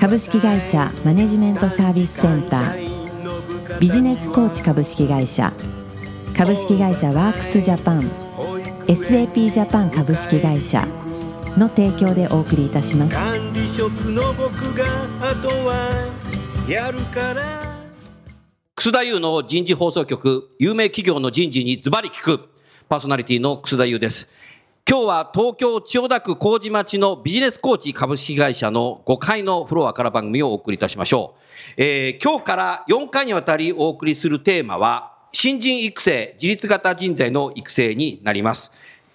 株式会社マネジメントサービスセンター。ビジネスコーチ株式会社。株式会社ワークスジャパン。SAP ジャパン株式会社。の提供でお送りいたします。管理職の僕があとはやるから。楠田優の人事放送局、有名企業の人事にズバリ聞く、パーソナリティの楠田優です。今日は東京千代田区麹町のビジネスコーチ株式会社の5階のフロアから番組をお送りいたしましょう。えー今日から4回にわたりお送りするテーマは、新人育成、自立型人材の育成になります。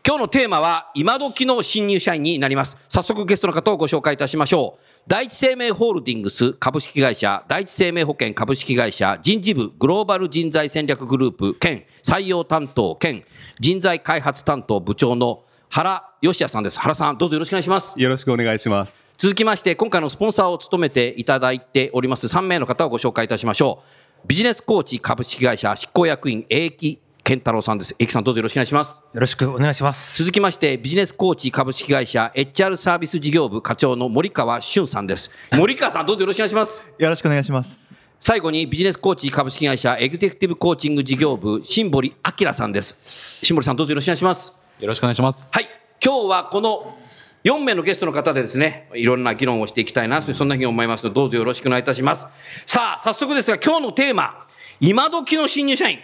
今日のテーマは、今時の新入社員になります。早速ゲストの方をご紹介いたしましょう。第一生命ホールディングス株式会社、第一生命保険株式会社、人事部グローバル人材戦略グループ兼採用担当兼人材開発担当部長の原義也さんです。原さん、どうぞよろしくお願いします。よろしくお願いします。続きまして、今回のスポンサーを務めていただいております3名の方をご紹介いたしましょう。ビジネスコーチ株式会社執行役員、英木健太郎さんです。英木さん、どうぞよろしくお願いします。よろしくお願いします。続きまして、ビジネスコーチ株式会社 HR サービス事業部課長の森川俊さんです。森川さん、どうぞよろしくお願いします。よろしくお願いします。最後にビジネスコーチ株式会社エグゼクティブコーチング事業部、新堀明さんです。新堀さん、どうぞよろしくお願いします。よろしくお願いします。はい。今日はこの4名のゲストの方でですね、いろんな議論をしていきたいな、そんなふうに思いますので、どうぞよろしくお願いいたします。さあ、早速ですが、今日のテーマ、今時の新入社員。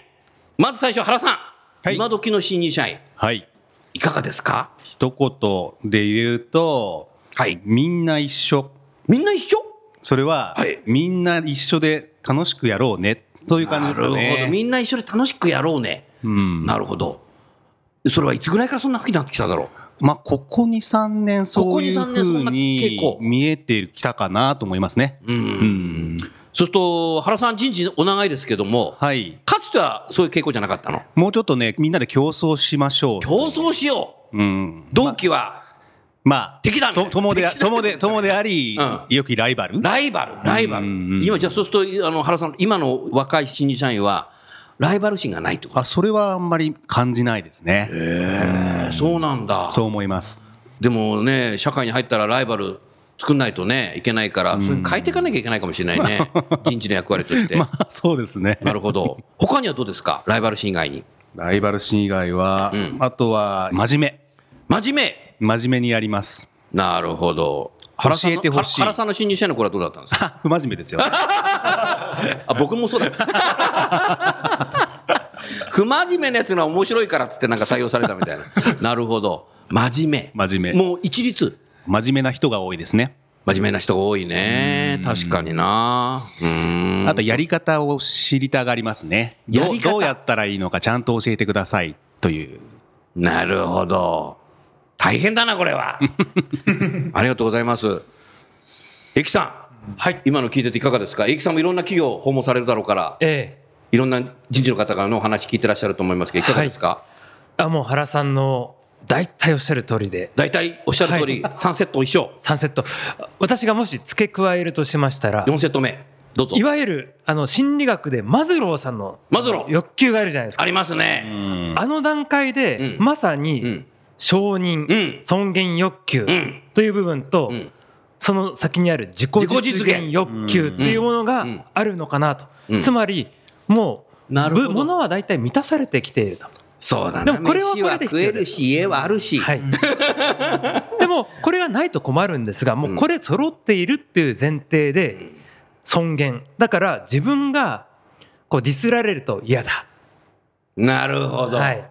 まず最初、原さん。はい今時の新入社員、はい。いかがですか？一言で言うと、はいみんな一緒。みんな一緒？それは、はいみんな一緒で楽しくやろうね。そういう感じですかなるほど。ね。みんな一緒に楽しくやろうね。うん。なるほど。それはいつぐらいからそんなふうになってきただろまあ、ここ2、3年、そういうここ2 3年そんふうに見えてきたかなと思いますね。う。うん。うん。そうすると、原さん人事お長いですけども、はい。かつてはそういう傾向じゃなかったの？もうちょっとね、みんなで競争しましょう。競争しよう。うん。同期はまあ、敵だと友で、友で、友であり、うん良きライバル？ライバル、ライバル今、じゃあそうすると、あの、原さん、今の若い新入社員は、ライバル心がないってこと？あ、それはあんまり感じないですね。ええそうなんだ。そう思います。でもね、社会に入ったらライバル作んないとね、いけないから、そういうの変えていかなきゃいけないかもしれないね。人事の役割として。まあ、そうですね。なるほど。他にはどうですか？ライバル心以外に。ライバル心以外は、うんあとは、真面真面目？目。真面目にやります。なるほど。原さんの教えてほしい原さんの新入社員の頃はどうだったんですか？あ 不真面目ですよ。あ、僕もそうだ。不真面目なやつが面白いからっつってなんか採用されたみたいな。なるほど。真面目。真面目。もう一律。真面目な人が多いですね。真面目な人が多いね。確かにな。うーん。あと、やり方を知りたがりますね。どうやり方？どうやったらいいのかちゃんと教えてくださいという。なるほど。大変だな、これは。ありがとうございます。エキさん。はい。今の聞いてていかがですか？エキさんもいろんな企業訪問されるだろうから、えいろんな人事の方からのお話聞いてらっしゃると思いますけど、い。かがですか、えあ、もう原さんの大体おっしゃる通りで、大体おっしゃる通り、3セット一緒。3セット。私がもし付け加えるとしましたら、4セット目。どうぞ。い。わゆる、あの、心理学でマズローさんのマズロー。欲求があるじゃないですか。ありますね。あの段階で、うん。まさうにん。承認、うん。尊厳欲求うん。という部分と、うん。その先にある自己実現欲求っていうものうん。があるのかなと、うん。つまりもうなるほど。ぶものは大体満たされてきていると。そうだな。でもこれは飯これで食えるし、家はあるし。はい、でもこれがないと困るんですがもうこれ揃っているっていう前提で尊厳。だから自分がこうディスられると嫌だ、なるほど。はい、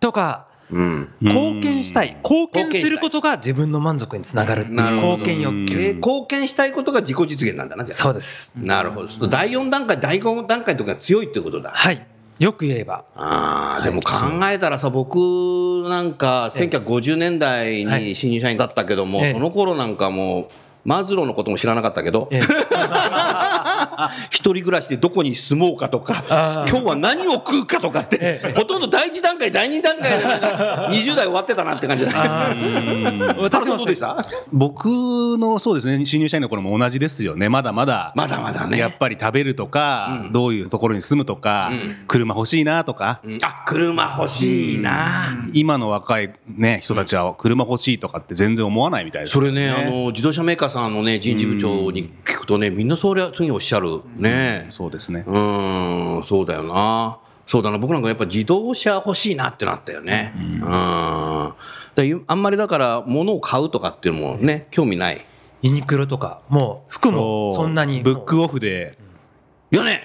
とかうん。貢献したい。貢献することが自分の満足につながる貢献欲求。えー貢献したいことが自己実現なんだな、そうです。なるほど。第4段階、第5段階とかが強いってことだ。はい。よく言えば。ああ、でも考えたらさ、僕なんか1950年代はい。に新入社員だったけども、ええ。その頃なんかもう、マズローのことも知らなかったけど、ええ。一人暮らしでどこに住もうかとか今日は何を食うかとかって、ええ。ほとんど第一段階第二段階でなんか20代終わってたなって感じだあー。原さんどうでした？僕のそうですね新入社員の頃も同じですよね。まだまだまだまだね。やっぱり食べるとか、うん。どういうところに住むとか、うん。車欲しいなとか、うん。あ車欲しいな、今の若い、ね、人たちは車欲しいとかって全然思わないみたいですそれね、あの自動車メーカーさんのね人事部長に聞くとね、みんなそれは次におっしゃるね。そうですねうーん、そうだよな。そうだな、僕なんかやっぱ自動車欲しいなってなったよね。うん。あんまりだから物を買うとかっていうのもね興味ない。ユニクロとかもう服もそんなにブックオフでいやね、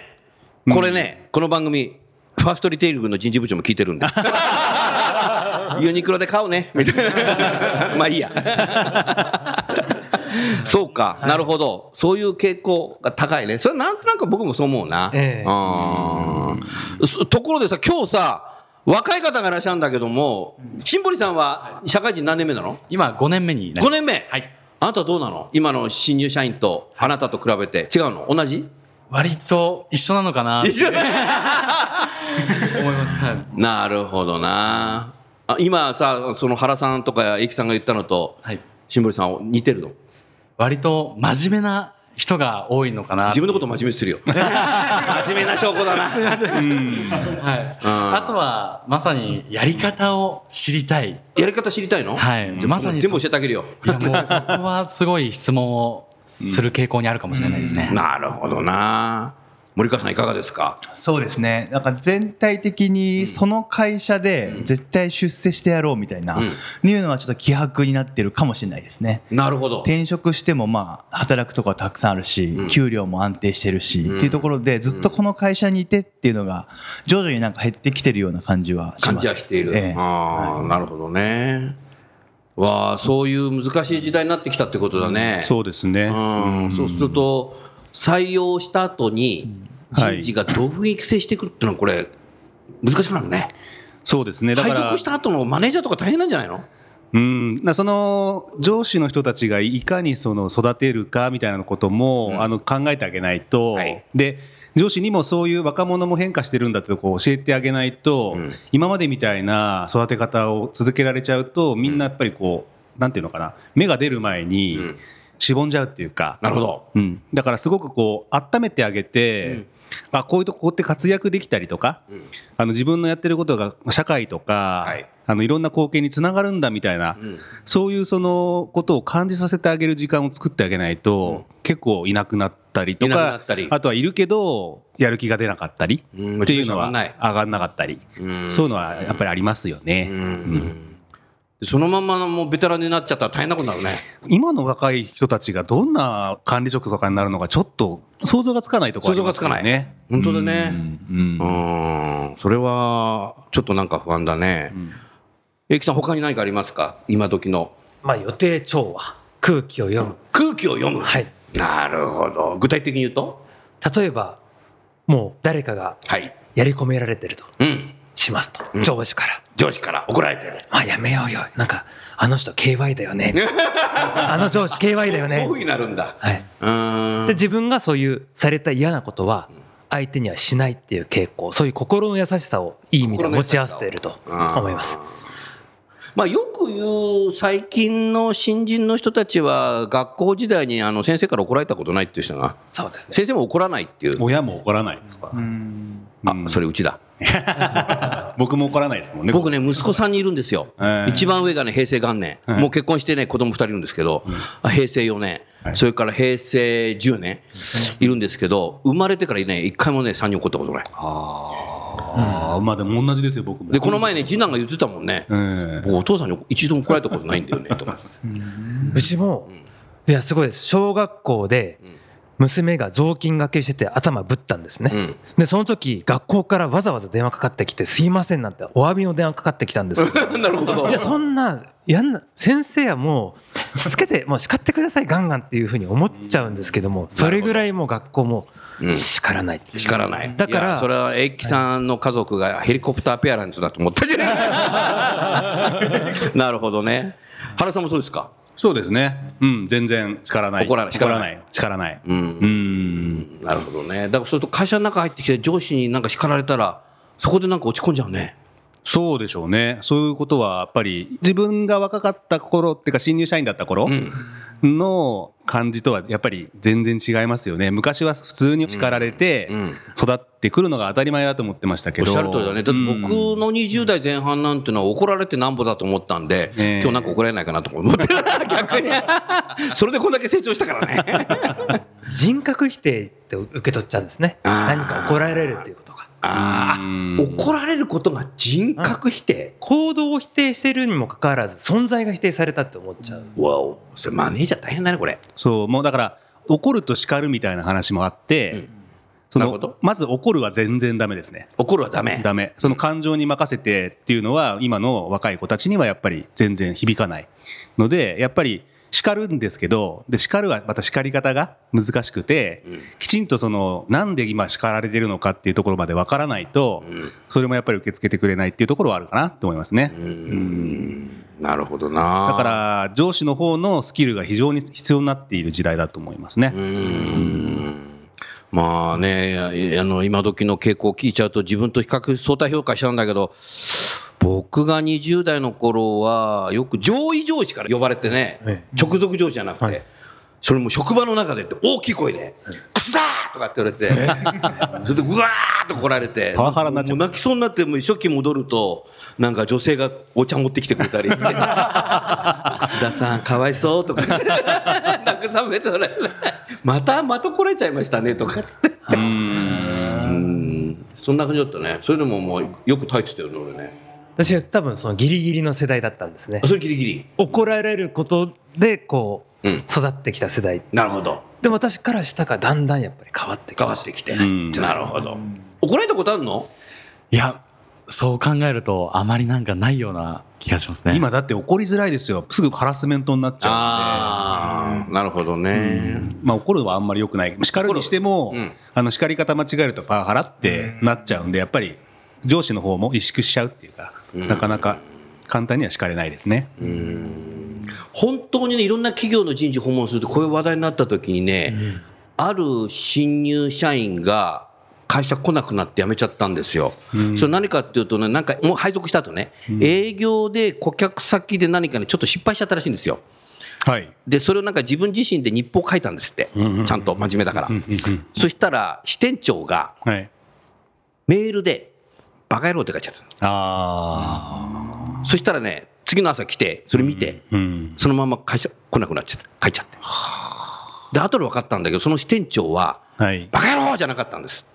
これね、この番組ファーストリテイリングの人事部長も聞いてるんで。ユニクロで買うねみたいな。まあいいや。そうか、なるほど。そういう傾向が高いね。それなんとなく僕もそう思うな。えところでさ、今日さ、若い方がいらっしゃるんだけども、新堀さんは社会人何年目なの？今5年目になり ?5 ます。年目？はい。あなたはどうなの？今の新入社員とあなたと比べて。違うの？同じ？割と一緒なのかなって。一緒だ。思います。はい。なるほどな。あ今さ、その原さんとか駅さんが言ったのと、はい。新堀さん似てるの？割と真面目な人が多いのかな。自分のこと真面目にするよ。真面目な証拠だな。はい、あとはまさにやり方を知りたい。やり方知りたいの？はい。じゃあまさに全部教えてあげるよ。いやもうそこはすごい質問をする傾向にあるかもしれないですね、なるほどな。森川さんいかがですか？そうですね。なんか全体的にその会社で絶対出世してやろうみたいな、うん。いうのはちょっと希薄になってるかもしれないですね。なるほど。転職してもまあ働くとこはたくさんあるし、うん。給料も安定してるし、うん。っていうところでずっとこの会社にいてっていうのが徐々になんか減ってきてるような感じはします。感じはしている。ええ。ああ、なるほどね。わあ、そういう難しい時代になってきたってことだね。そうですね、うん、そうすると採用した後に人事がどういうふうに育成していくっていうのはこれ難しくなるね。そうですね。だから配属した後のマネージャーとか大変なんじゃないの？うん、なその上司の人たちがいかにその育てるかみたいなことも、うん。あの考えてあげないと、はい。で上司にもそういう若者も変化してるんだってとこを教えてあげないと、うん。今までみたいな育て方を続けられちゃうとみんなやっぱりこう、なんていうのかな。芽が出る前にうんしぼんじゃうっていうか、なるほど。うん、だからすごくこう温めてあげて、あこういうとこって活躍できたりとか、うん。あの自分のやってることが社会とか、はい。あのいろんな貢献につながるんだみたいな、うん。そういうそのことを感じさせてあげる時間を作ってあげないと、結構いなくなったりとかったり。あとはいるけどやる気が出なかったりうん。っていうのは上がんなかったり、うん。そういうのはやっぱりありますよね。うんそのままのもうベテランになっちゃったら大変なことになるね。今の若い人たちがどんな管理職とかになるのかちょっと想像がつかないところありますよ想像がつかないね。本当だねうんうんうん、それはちょっとなんか不安だね。えきさん他に何かありますか？今時のまあ予定調和空気を読む空気を読む？はいなるほど。具体的に言うと？例えばもう誰かがはい。やり込められてるとうん。しますと、うん。上司から。上司から。怒られてる。「まあやめようよ。なんかあの人 KY だよね」あの上司 KY だよね。そうになるんだ。はい、うーん。で自分がそういうされた嫌なことは相手にはしないっていう傾向そういう心の優しさをいい意味で持ち合わせていると思います。まあ、よく言う最近の新人の人たちは学校時代にあの先生から怒られたことないっていう人がそうですね。先生も怒らないっていう。親も怒らないですか？ら、あそれうちだ 僕も怒らないですもんね。僕ね息子さんにいるんですよ、ええ。一番上がね平成元年、はいもう結婚してね子供2人いるんですけど、あ平成4年、それから平成10年いるんですけど生まれてからね一回もね3人怒ったことない。ああ、まあでも同じですよ、僕も。でこの前ね次男が言ってたもんね、ええ。僕お父さんに一度も怒られたことないんだよねとか。うちも、いやすごいです。小学校で娘が雑巾がけしてて頭ぶったんですね、うん。でその時学校からわざわざ電話かかってきて「すいません」なんてお詫びの電話かかってきたんですけど なるほど。いやそんなやんな先生はもうしつけてもう叱ってくださいガンガンっていうふうに思っちゃうんですけどもそれぐらいもう学校もうん。叱らない、叱らない。だからそれは英樹さんの家族がヘリコプターペアランツだと思ったじゃない。なるほどね。原さんもそうですか？そうですね。うん全然叱らない。怒らない。叱らない。叱らない。うん。うん。なるほどね。だからそうすると会社の中入ってきて上司になんか叱られたら、そこでなんか落ち込んじゃうね。そうでしょうね。そういうことはやっぱり自分が若かった頃っていうか新入社員だった頃ん。の感じとはやっぱり全然違いますよね。昔は普通に叱られて育ってくるのが当たり前だと思ってましたけど。おっしゃる通りだね。だって僕うんの20代前半なんてのは怒られてなんぼだと思ったんで、ええ今日なんか怒られないかなと思って、逆に。それでこんだけ成長したからね。人格否定って受け取っちゃうんですね。何か怒られるっていうことがあうん。あ、怒られることが人格否定？行動を否定しているにもかかわらず存在が否定されたって思っちゃう。わお、それマネージャー大変だね、これ。そう。もうだから怒ると叱るみたいな話もあって、うん。そのまず怒るは全然ダメですね。怒るはダメ。ダメ。その感情に任せてっていうのは今の若い子たちにはやっぱり全然響かないのでやっぱり叱るんですけどで叱るはまた叱り方が難しくて、うんきちんとそのなんで今叱られてるのかっていうところまでわからないと、うんそれもやっぱり受け付けてくれないっていうところはあるかなと思いますね。うんなるほどな。だから上司の方のスキルが非常に必要になっている時代だと思いますね。うーんまあね、あの今時の傾向を聞いちゃうと自分と比較相対評価しちゃうんだけど、僕が20代の頃はよく上位上司から呼ばれてね、え直属上司じゃなくて、はい。それも職場の中でって大きい声で「クソだ!」とかって言われて、それでうわーっと怒られてパワハラになっちゃうもう泣きそうになってもう初期戻るとなんか女性がお茶持ってきてくれたりして「楠田さんかわいそう」とか。慰めてもらまたまた来られちゃいましたね」とかっつって。うん。そんな感じだったね。それでももうよく耐えてたよね俺ね私は多分そのギリギリの世代だったんですね。あそれギリギリ。怒られることでこううん。育ってきた世代。なるほど。でも私からしたがだんだんやっぱり変わってき変わってきて、んなるほど。怒られたことあるの？いや、そう考えるとあまりなんかないような気がしますね。今だって怒りづらいですよ。すぐハラスメントになっちゃああなるほどね、うん。で、まあ、怒るのはあんまり良くない。叱るにしても、うん。あの叱り方間違えるとパワハラってなっちゃうんでやっぱり上司の方も萎縮しちゃうっていうか、うんなかなか簡単には叱れないですね。本当にねいろんな企業の人事訪問するとこういう話題になった時にね、ある新入社員が会社来なくなって辞めちゃったんですよ。それ何かっていうとねなんかもう配属した後ね、営業で顧客先で何かねちょっと失敗しちゃったらしいんですよ。はい。でそれをなんか自分自身で日報書いたんですって、ちゃんと真面目だから。そしたら支店長がはい、メールで「バカ野郎」って書いちゃったの。あそしたらね次の朝来てそれ見て、ーうん。そのまま会社来なくなっちゃって帰っちゃって。で後で分かったんだけどその支店長ははい「バカ野郎!」じゃなかったんです。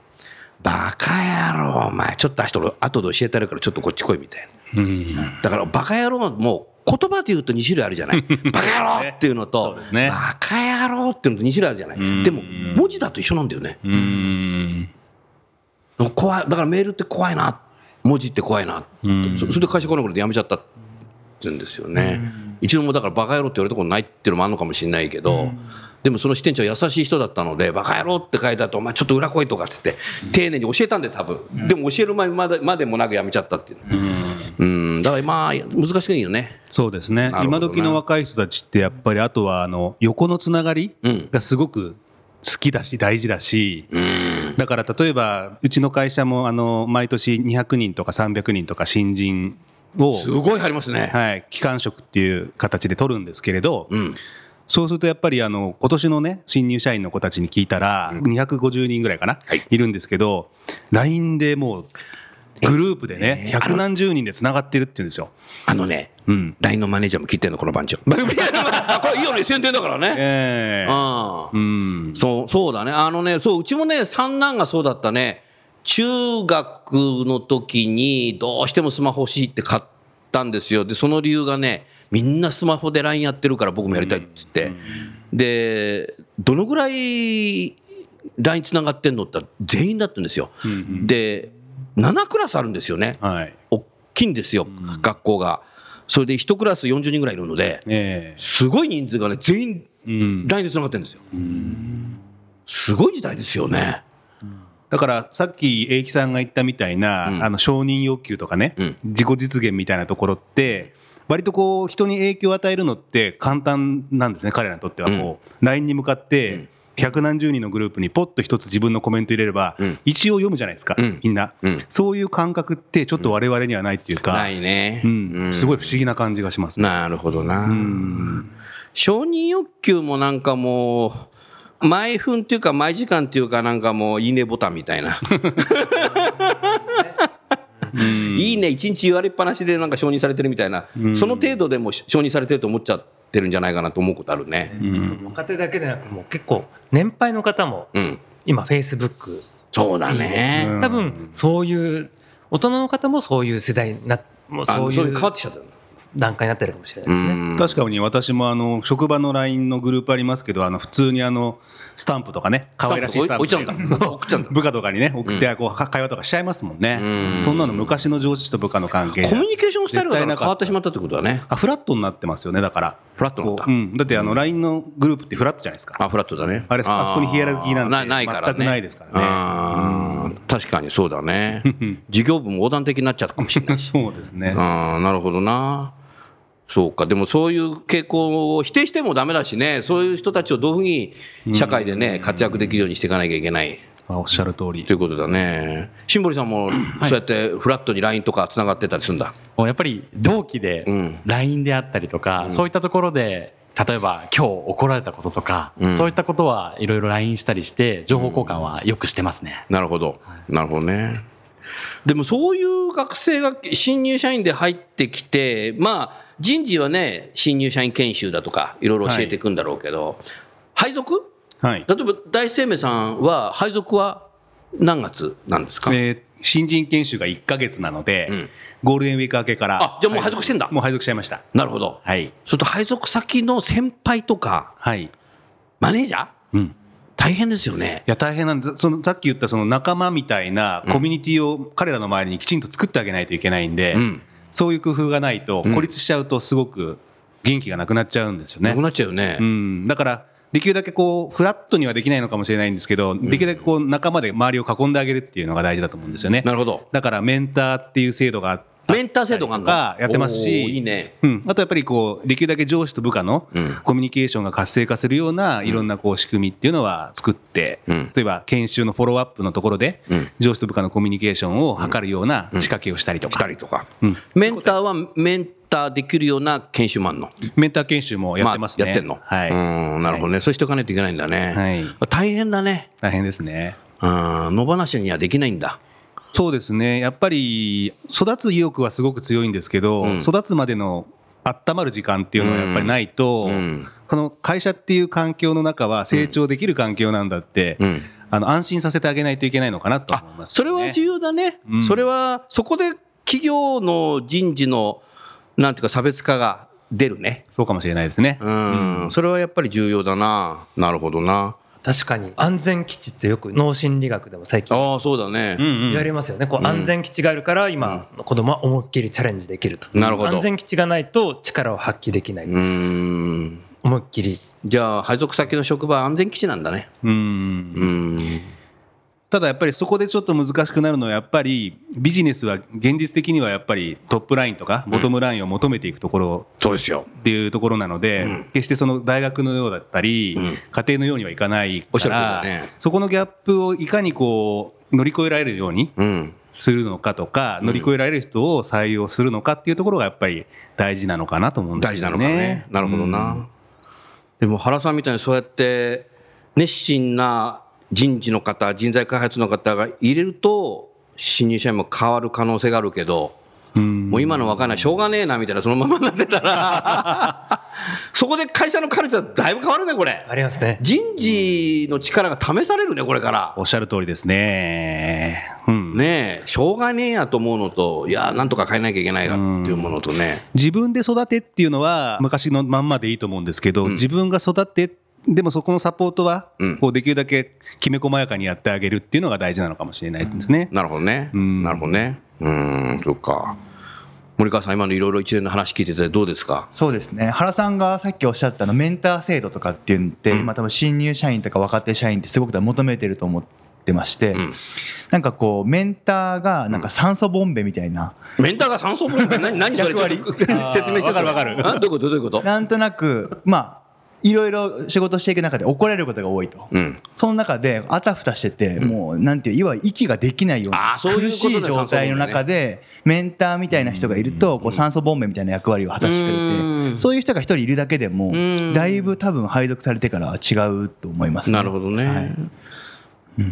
バカ野郎お前ちょっと後で後で教えてやるからちょっとこっち来いみたいうん。なだからバカ野郎はもう言葉で言うと2種類あるじゃない。バカ野郎っていうのとね。バカ野郎っていうのと2種類あるじゃなうん。いでも文字だと一緒なんだよね。うん。怖いだからメールって怖いな文字って怖いな。うん。そそれで会社来なくなって辞めちゃったって言うんですよね、一度もだからバカ野郎って言われたことないっていうのもあるのかもしれないけど、でもその支店長は優しい人だったのでバカ野郎って書いてあってお前ちょっと裏来いとかっつって丁寧に教えたんで多分、でも教える前までまでもなく辞めちゃったっていううん。だからまあ難しくいいよね。そうですね。今時の若い人たちってやっぱりあとはあの横のつながりうん。がすごく好きだし大事だし、だから例えばうちの会社もあの毎年200人とか300人とか新人をすごい入りますね、はい、機関職っていう形で取るんですけれど、うん。そうするとやっぱりあの今年のね新入社員の子たちに聞いたら250人ぐらいかな、はい。い、るんですけど LINE でもうグループでね百何十人でつながってるって言うんですよ。あのねうん LINE のマネージャーも聞いてんのこの番長 これいいよね宣伝だからね、ええああうんそう、そうだね。あのね、そう、うちもね、三男がそうだったね。中学の時にどうしてもスマホ欲しいって買ったんですよ。で、その理由がね、みんなスマホで LINE やってるから僕もやりたいって言って。で、どのぐらい LINE つながってんのって全員だったんですよ。んで、7クラスあるんですよね。はい。大きいんですよ、学校が。それで1クラス40人ぐらいいるので、えすごい人数がね、全員 LINE でつながってるんですよ。すごい時代ですよね。だからさっき英樹さんが言ったみたいな、うん。あの承認欲求とかね、うん。自己実現みたいなところって割とこう人に影響を与えるのって簡単なんですね彼らにとってはこう、LINE に向かって百何十人のグループにポッと一つ自分のコメント入れれば、うん。一応読むじゃないですか、うん。みんな、うん。そういう感覚ってちょっと我々にはないっていうか、ないね。うん。すごい不思議な感じがしますね。なるほどな。うん。承認欲求もなんかもう、毎分っていうか毎時間っていうかなんかもういいねボタンみたいな。いいね。一日言われっぱなしでなんか承認されてるみたいな、その程度でも承認されてると思っちゃってるんじゃないかなと思うことあるね。若手だけでなくもう結構年配の方もうん。今フェイスブックそうだね。うん多分そういう大人の方もそういう世代になもうあそういうそういう変わってきちゃった段階になってるかもしれないですね。うん。確かに私もあの職場の LINE のグループありますけどあの普通にあのスタンプとかね可愛らしいスタンプ置いちゃうんだ。送っちゃうんだ。部下とかにね送ってこう会話とかしちゃいますもんね。うん。そんなの昔の上司と部下の関係コミュニケーションスタイルが変わってしまったってことだね。あフラットになってますよねだから。フラットになった。こううん。だってあの LINE のグループってフラットじゃないですか。あ、フラットだね。あれあそこにヒエラルキーなんてなないからね。全くないですからね確かにそうだね。事業部も横断的になっちゃったかもしれないし。そうですねああ、なるほどな。そうか。でもそういう傾向を否定してもダメだしね。そういう人たちをどういうふうに社会でね、活躍できるようにしていかなきゃいけない。あおっしゃる通りということだね。シンボリさんも、そうやってフラットに LINE とかつながってたりするんだ？もうやっぱり同期でうん LINE であったりとか、そういったところで例えば今日怒られたこととか、うん。そういったことはいろいろ LINE したりして情報交換はよくしてますね。なるほど。なるほどね。でもそういう学生が新入社員で入ってきて、まあ人事はね、新入社員研修だとかいろいろ教えていくんだろうけど、配属？はい。例えば大生命さんは配属は何月なんですか、えー新人研修が1か月なので、うん。ゴールデンウィーク明けからあじゃあもう配属してんだ。もう配属しちゃいました。なるほど。はい。それと配属先の先輩とかはい。マネージャー？うん。い大変ですよね。や大変なんですそのさっき言ったその仲間みたいなコミュニティを彼らの周りにきちんと作ってあげないといけないんで、うん。そういう工夫がないとん。孤立しちゃうとすごく元気がなくなっちゃうんですよね。なく。なっちゃうよね。うん、だからできるだけこうフラットにはできないのかもしれないんですけど、できるだけこう仲間で周りを囲んであげるっていうのが大事だと思うんですよね。なるほど。だからメンターっていう制度があってメンター制度があやってますしいいね。うん、あとやっぱりこうできるだけ上司と部下のうん。コミュニケーションが活性化するようないろんなこう仕組みっていうのは作って、うん。例えば研修のフォローアップのところでうん。上司と部下のコミュニケーションを図るような仕掛けをしたりとか、したりとか。うん。メンターはメンターできるような研修もあんの？メンター研修もやってますね。あやってんの？はい、うん、なるほどね。そうしておかないといけないんだね。はい大変だね。大変ですね。うん、野放しにはできないんだ。そうですねやっぱり育つ意欲はすごく強いんですけど、うん育つまでの温まる時間っていうのはやっぱりないと、うんこの会社っていう環境の中は成長できる環境なんだって、うんあの安心させてあげないといけないのかなと思います、それは重要だね。うんそれは、そこで企業の人事の、なんていうか差別化が出るね。そうかもしれないですね。うん、それはやっぱり重要だな。なるほどな。確かに安全基地ってよく脳心理学でも最近ああ、そうだね。言われますよね、こう安全基地があるから今の子供は思いっきりチャレンジできると、なるほど安全基地がないと力を発揮できない、うん。思いっきりじゃあ、配属先の職場は安全基地なんだね。うんうん。ただやっぱりそこでちょっと難しくなるのはやっぱりビジネスは現実的にはやっぱりトップラインとかボトムラインを求めていくところそうですよ。っていうところなので、決してその大学のようだったり、ん家庭のようにはいかないから、そこのギャップをいかにこう乗り越えられるようにうん。するのかとか、乗り越えられる人を採用するのかっていうところがやっぱり大事なのかなと思うんです大事なよね。のかね。なるほどな。でも原さんみたいにそうやって熱心な人事の方、人材開発の方が入れると、新入社員も変わる可能性があるけど、もう今の若いのはしょうがねえなみたいなそのままになってたら、そこで会社のカルチャーだいぶ変わるね、これ。ありますね人事の力が試されるね、これから。おっしゃる通りですね。うんねえ、しょうがねえやと思うのと、いや、なんとか変えなきゃいけないがっていうものとね。自分で育てっていうのは昔のまんまでいいと思うんですけど、自分が育てでもそこのサポートはうん。こうできるだけきめ細やかにやってあげるっていうのが大事なのかもしれないですね。なるほどね。ん。なるほどね。うん、そっか。森川さん、今のいろいろ一連の話聞いててどうですか？そうですね。原さんがさっきおっしゃったあのメンター制度とかっていうのって、今多分新入社員とか若手社員ってすごく求めてると思ってまして、ん。なんかこうメンターがなんか酸素ボンベみたいな、メンターが酸素ボンベ？何何それ？説明してわかるわかる。あどういうこと？どういうこと？なんとなくまあいろいろ仕事していく中で怒られることが多いと。うん。その中であたふたしてて、もうなんていういわゆる息ができないような苦しい状態の中でメンターみたいな人がいるとこう酸素ボンベみたいな役割を果たしてくれうん。てそういう人が一人いるだけでもん。だいぶ多分配属されてからは違うと思いますね。なるほどね、はい。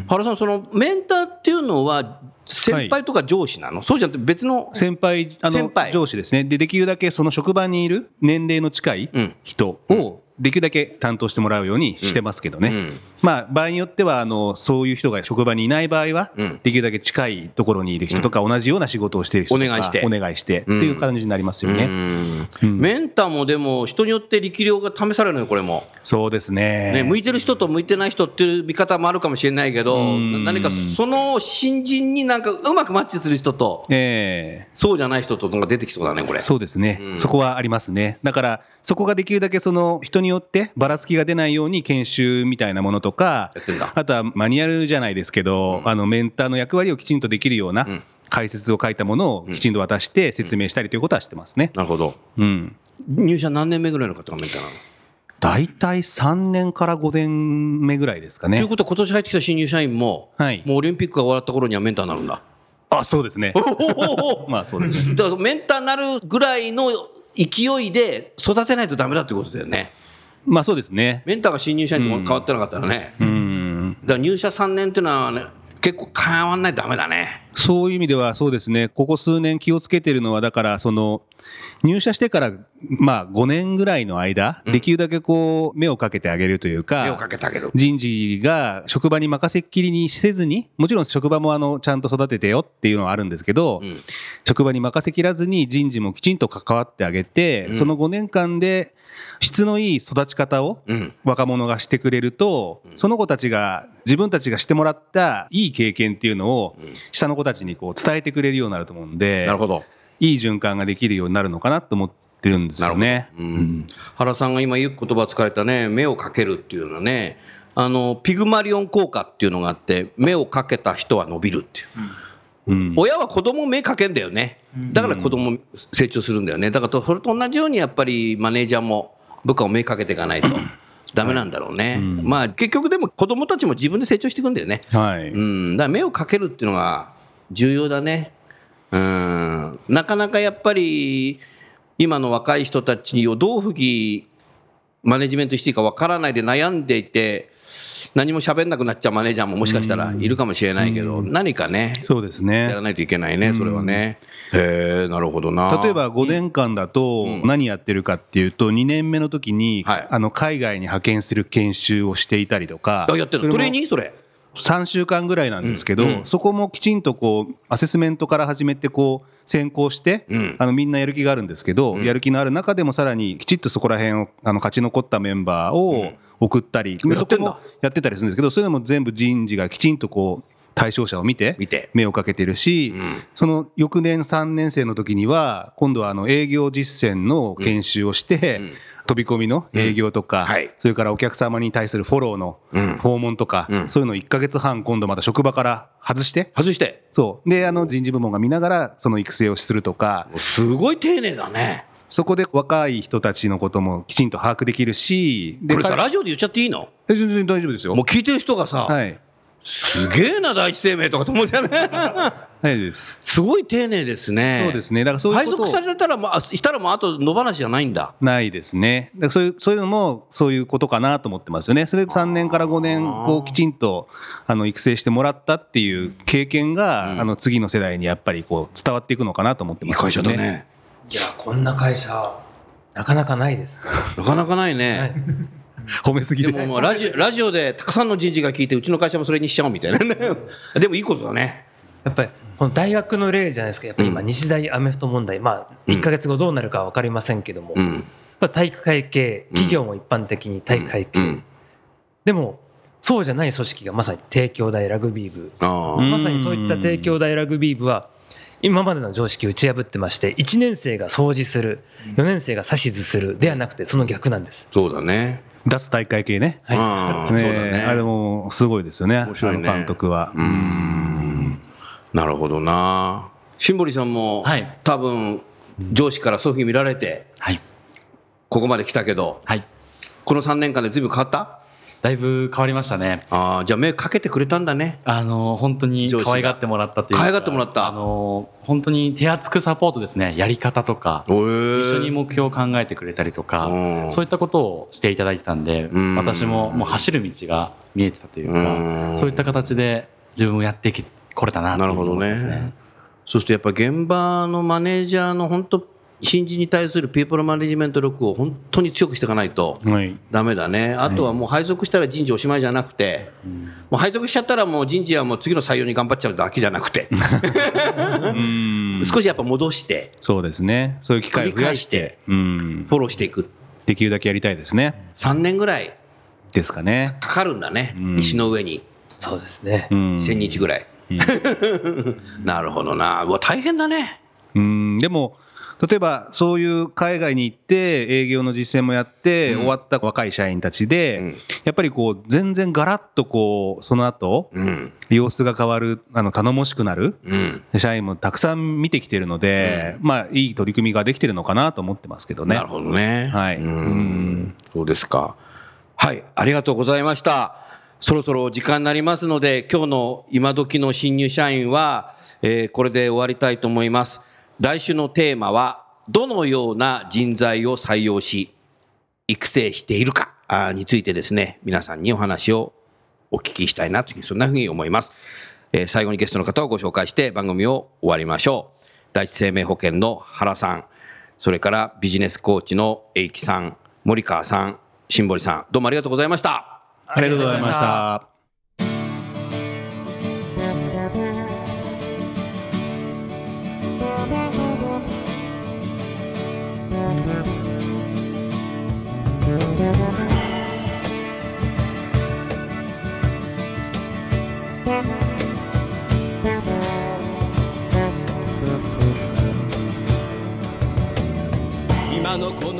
原さんそのメンターっていうのは先輩とか上司なの、そうじゃなくて別の先輩あの上司ですね。でできるだけその職場にいる年齢の近いうん。人をできるだけ担当してもらうようにしてますけどね、うん。まあ場合によってはあのそういう人が職場にいない場合は、うん。できるだけ近いところにいる人とか同じような仕事をしている人とかお願いして。お願いしてってうんいう感じになりますよね、うん。メンターもでも人によって力量が試されるのよこれも、そうですね。ね、向いてる人と向いてない人っていう見方もあるかもしれないけどうん。何かその新人になんかうまくマッチする人とええ。そうじゃない人とのが出てきそうだねこれ。そうですね、うん。そこはありますね。だから、そこができるだけその人によってばらつきが出ないように研修みたいなものとかあとはマニュアルじゃないですけど、あのメンターの役割をきちんとできるような解説を書いたものをきちんと渡して説明したりということはしてますね。なるほどうん。入社何年目ぐらいの方がメンターなの？大体3年から5年目ぐらいですかねという。ことは今年入ってきた新入社員も、はいもうオリンピックが終わった頃にはメンターになるんだ。あ、そうですね。まあそうですね。だからメンターになるぐらいの勢いで育てないとダメだってことだよね。まあそうですね。メンターが新入社員と変わってなかったらね。うん。だから入社3年っていうのはね、結構変わんないとダメだね。そういう意味ではそうですね、ここ数年気をつけてるのは、だから、その、入社してから、まあ、5年ぐらいの間、できるだけこう、目をかけてあげるというか、目をかけてあげる。人事が職場に任せっきりにせずに、もちろん職場もあの、ちゃんと育ててよっていうのはあるんですけど、ん職場に任せきらずに人事もきちんと関わってあげて、その5年間で質のいい育ち方をうん。若者がしてくれると、その子たちが自分たちがしてもらったいい経験っていうのを下の子たちにこう伝えてくれるようになると思うんでなるほど。いい循環ができるようになるのかなと思ってるんですよね。うん原さんが今言う言葉を使われたね、目をかけるっていうのはね、あの、ピグマリオン効果っていうのがあって、目をかけた人は伸びるっていう。うん親は子供目かけんだよね。だから子供成長するんだよね。だからそれと同じようにやっぱりマネージャーも部下を目かけていかないとダメなんだろうね。まあ結局でも子供たちも自分で成長していくんだよね。はい、うん。だから目をかけるっていうのが重要だね。うん。なかなかやっぱり今の若い人たちをどうふぎマネジメントしていいかわからないで悩んでいて、何も喋んなくなっちゃうマネージャーももしかしたらいるかもしれないけど、何かね、そうですやらね。ないといけないね、それはね。へえ、なるほどな。例えば5年間だと何やってるかっていうと2年目の時にはいあの海外に派遣する研修をしていたりとかあ、やってるの？トレーニー？ングそれ。3週間ぐらいなんですけど、そこもきちんとこうアセスメントから始めてこう先行して、うん。あのみんなやる気があるんですけど、やる気のある中でもさらにきちっとそこら辺をあの勝ち残ったメンバーを送ったり、そこもやってたりするんですけどそれでも全部人事がきちんとこう対象者を見て目をかけてるし、ん。その翌年3年生の時には今度はあの営業実践の研修をして、飛び込みの営業とか、はい。それからお客様に対するフォローの訪問とか、ん。そういうのを1ヶ月半今度また職場から外して外して。そう。であの人事部門が見ながらその育成をするとかすごい丁寧だね。そこで若い人たちのこともきちんと把握できるしでこれさ、彼ラジオで言っちゃっていいの？え全然大丈夫ですよ。もう聞いてる人がさ、はいすげえな、第一生命とかと思うじゃね。大丈夫ですすごい丁寧ですね。そうですねだからそういう配属されたら、まあ、したらもうあと野放しじゃないんだ。ないですね。だからそういうそういうのもそういうことかなと思ってますよね。それで3年から5年こうきちんとあの育成してもらったっていう経験が、あの次の世代にやっぱりこう伝わっていくのかなと思っていいますよ会社だね。いやこんな会社なかなかないですね、なかなかないね。はい、褒めすぎです。でもラジオラジオでたくさんの人事が聞いてうちの会社もそれにしちゃおうみたいなね。でもいいことだね。やっぱりこの大学の例じゃないですか。やっぱり今日大アメフト問題。まあ1か月後どうなるかは分かりませんけども、うん。まあ体育会系企業も一般的に体育会系、うん。でもそうじゃない組織がまさに帝京大ラグビー部。まさにそういった帝京大ラグビー部は今までの常識を打ち破ってまして1年生が掃除する4年生が指図するではなくてその逆なんです。そうだね脱大会系ね。うんねそうだねあれもすごいですよね。面白いねあの監督は。うんなるほどな新堀さんも、はい多分上司からそういうふうに見られてはい。ここまで来たけどはい。この3年間で随分変わった？だいぶ変わりましたね。ああじゃあ目かけてくれたんだね。あの本当に可愛がってもらったっていう。か可愛がってもらった。あの本当に手厚くサポートですね。やり方とか。一一緒に目標を考えてくれたりとかうん。そういったことをしていただいてたんでうん。私ももう走る道が見えてたといううん。かそういった形で自分をやってきこれたなというなるほど思いますね。そうするとやっぱ現場のマネージャーの本当新人に対するピープルマネジメント力を本当に強くしていかないとはい。ダメだねあとはもう配属したら人事おしまいじゃなくて、もう配属しちゃったらもう人事はもう次の採用に頑張っちゃうだけじゃなくてうん。少しやっぱ戻してそうですね。そういう機会を増やして繰り返して、うん。フォローしていくできるだけやりたいですね。3年ぐらいですかね。かかるんだね、ん石の上にそうですねうん。1000日ぐらい、なるほどなうわ大変だねうん。でも、例えばそういう海外に行って営業の実践もやって終わった若い社員たちで、うんやっぱりこう全然ガラッとこうその後うん様子が変わるあの頼もしくなるうん社員もたくさん見てきてるので、まあいい取り組みができてるのかなと思ってますけどね。なるほどね。はいうん。そうですか。はい、ありがとうございました。そろそろ時間になりますので、今日の今時の新入社員は、えーこれで終わりたいと思います。来週のテーマは、どのような人材を採用し、育成しているかについてですね、皆さんにお話をお聞きしたいなという、そんなふうに思います。えー最後にゲストの方をご紹介して番組を終わりましょう。第一生命保険の原さん、それからビジネスコーチの英樹さん、森川さん、新堀さん、どうもありがとうございました。ありがとうございました。